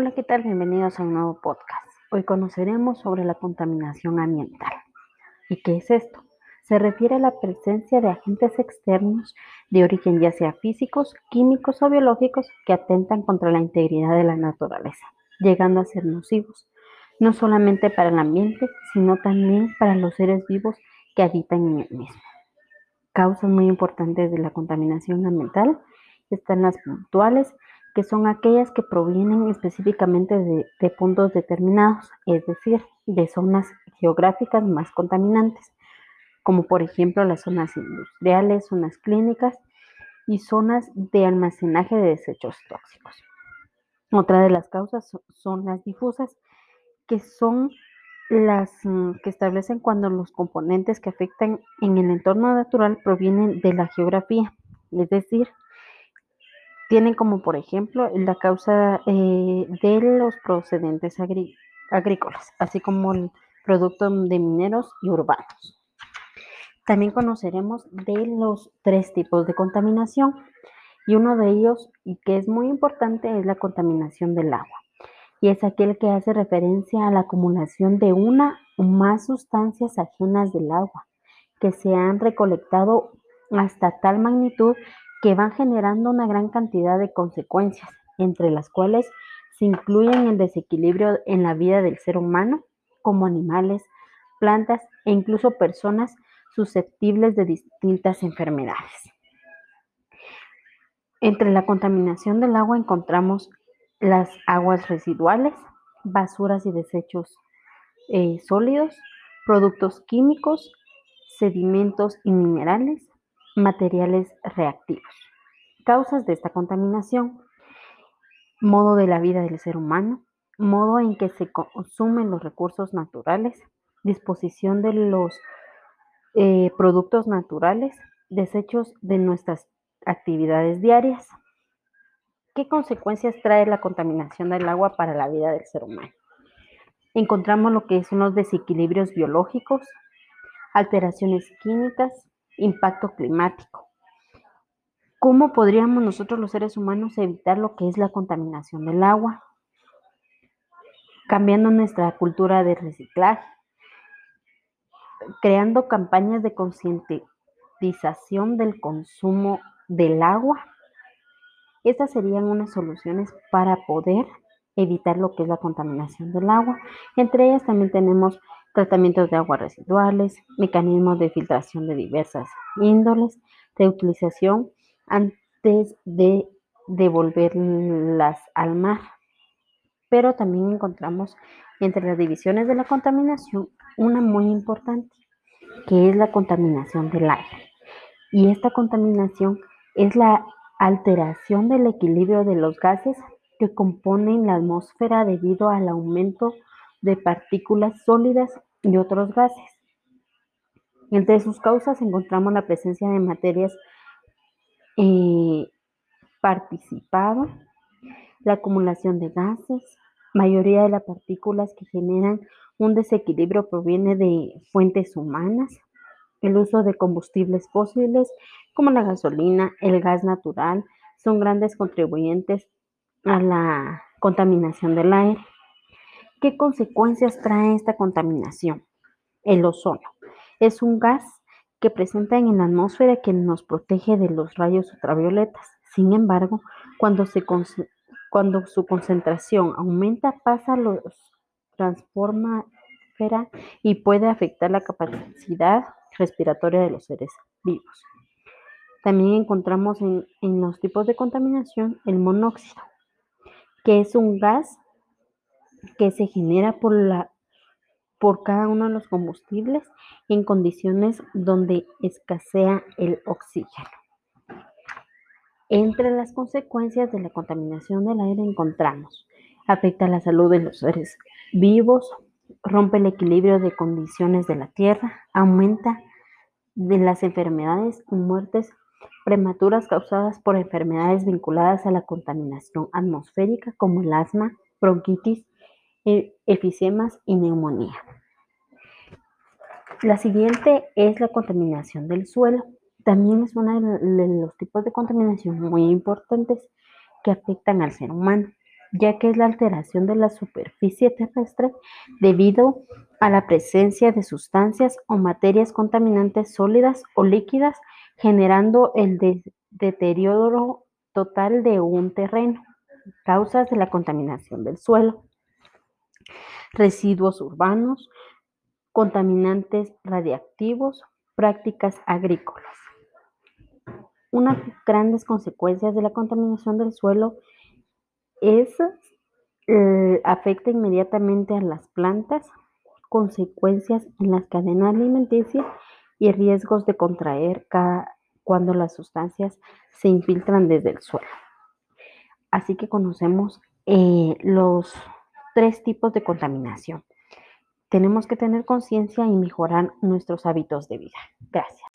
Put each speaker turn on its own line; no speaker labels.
Hola, ¿qué tal? Bienvenidos a un nuevo podcast. Hoy conoceremos sobre la contaminación ambiental. ¿Y qué es esto? Se refiere a la presencia de agentes externos de origen ya sea físicos, químicos o biológicos que atentan contra la integridad de la naturaleza, llegando a ser nocivos, no solamente para el ambiente, sino también para los seres vivos que habitan en el mismo. Causas muy importantes de la contaminación ambiental están las puntuales que son aquellas que provienen específicamente de, puntos determinados, es decir, de zonas geográficas más contaminantes, como por ejemplo las zonas industriales, zonas clínicas y zonas de almacenaje de desechos tóxicos. Otra de las causas son las difusas, que son las mm, que establecen cuando los componentes que afectan en el entorno natural provienen de la geografía, es decir, tienen como por ejemplo la causa eh, de los procedentes agrícolas, así como el producto de mineros y urbanos. También conoceremos de los tres tipos de contaminación y uno de ellos, y que es muy importante, es la contaminación del agua. Y es aquel que hace referencia a la acumulación de una o más sustancias ajenas del agua que se han recolectado hasta tal magnitud que van generando una gran cantidad de consecuencias, entre las cuales se incluyen el desequilibrio en la vida del ser humano, como animales, plantas e incluso personas susceptibles de distintas enfermedades. Entre la contaminación del agua encontramos las aguas residuales, basuras y desechos eh, sólidos, productos químicos, sedimentos y minerales, materiales reactivos. Causas de esta contaminación. Modo de la vida del ser humano, modo en que se consumen los recursos naturales, disposición de los eh, productos naturales, desechos de nuestras actividades diarias. ¿Qué consecuencias trae la contaminación del agua para la vida del ser humano? Encontramos lo que son los desequilibrios biológicos, alteraciones químicas, impacto climático. ¿Cómo podríamos nosotros los seres humanos evitar lo que es la contaminación del agua? Cambiando nuestra cultura de reciclaje, creando campañas de concientización del consumo del agua. Estas serían unas soluciones para poder evitar lo que es la contaminación del agua. Entre ellas también tenemos tratamientos de aguas residuales, mecanismos de filtración de diversas índoles, de utilización antes de devolverlas al mar. Pero también encontramos entre las divisiones de la contaminación una muy importante, que es la contaminación del aire. Y esta contaminación es la alteración del equilibrio de los gases que componen la atmósfera debido al aumento de partículas sólidas y otros gases. Entre sus causas encontramos la presencia de materias eh, participado, la acumulación de gases, mayoría de las partículas que generan un desequilibrio proviene de fuentes humanas, el uso de combustibles fósiles como la gasolina, el gas natural, son grandes contribuyentes a la contaminación del aire. ¿Qué consecuencias trae esta contaminación? El ozono es un gas que presenta en la atmósfera que nos protege de los rayos ultravioletas. Sin embargo, cuando, su concentración aumenta, pasa a los transforma y puede afectar la capacidad respiratoria de los seres vivos. También encontramos en, en los tipos de contaminación el monóxido, que es un gas que se genera por, la, por cada uno de los combustibles en condiciones donde escasea el oxígeno. Entre las consecuencias de la contaminación del aire encontramos, afecta la salud de los seres vivos, rompe el equilibrio de condiciones de la tierra, aumenta de las enfermedades y muertes prematuras causadas por enfermedades vinculadas a la contaminación atmosférica como el asma, bronquitis, efisemas y neumonía. La siguiente es la contaminación del suelo. También es uno de los tipos de contaminación muy importantes que afectan al ser humano. ya que es la alteración de la superficie terrestre debido a la presencia de sustancias o materias contaminantes sólidas o líquidas, generando el deterioro total de un terreno. Causas de la contaminación del suelo. Residuos urbanos, contaminantes radiactivos, prácticas agrícolas. Unas grandes consecuencias de la contaminación del suelo es eh, afecta inmediatamente a las plantas, consecuencias en las cadenas alimenticias y riesgos de contraer cuando las sustancias se infiltran desde el suelo. Así que conocemos eh, los tres tipos de contaminación. Tenemos que tener conciencia y mejorar nuestros hábitos de vida. Gracias.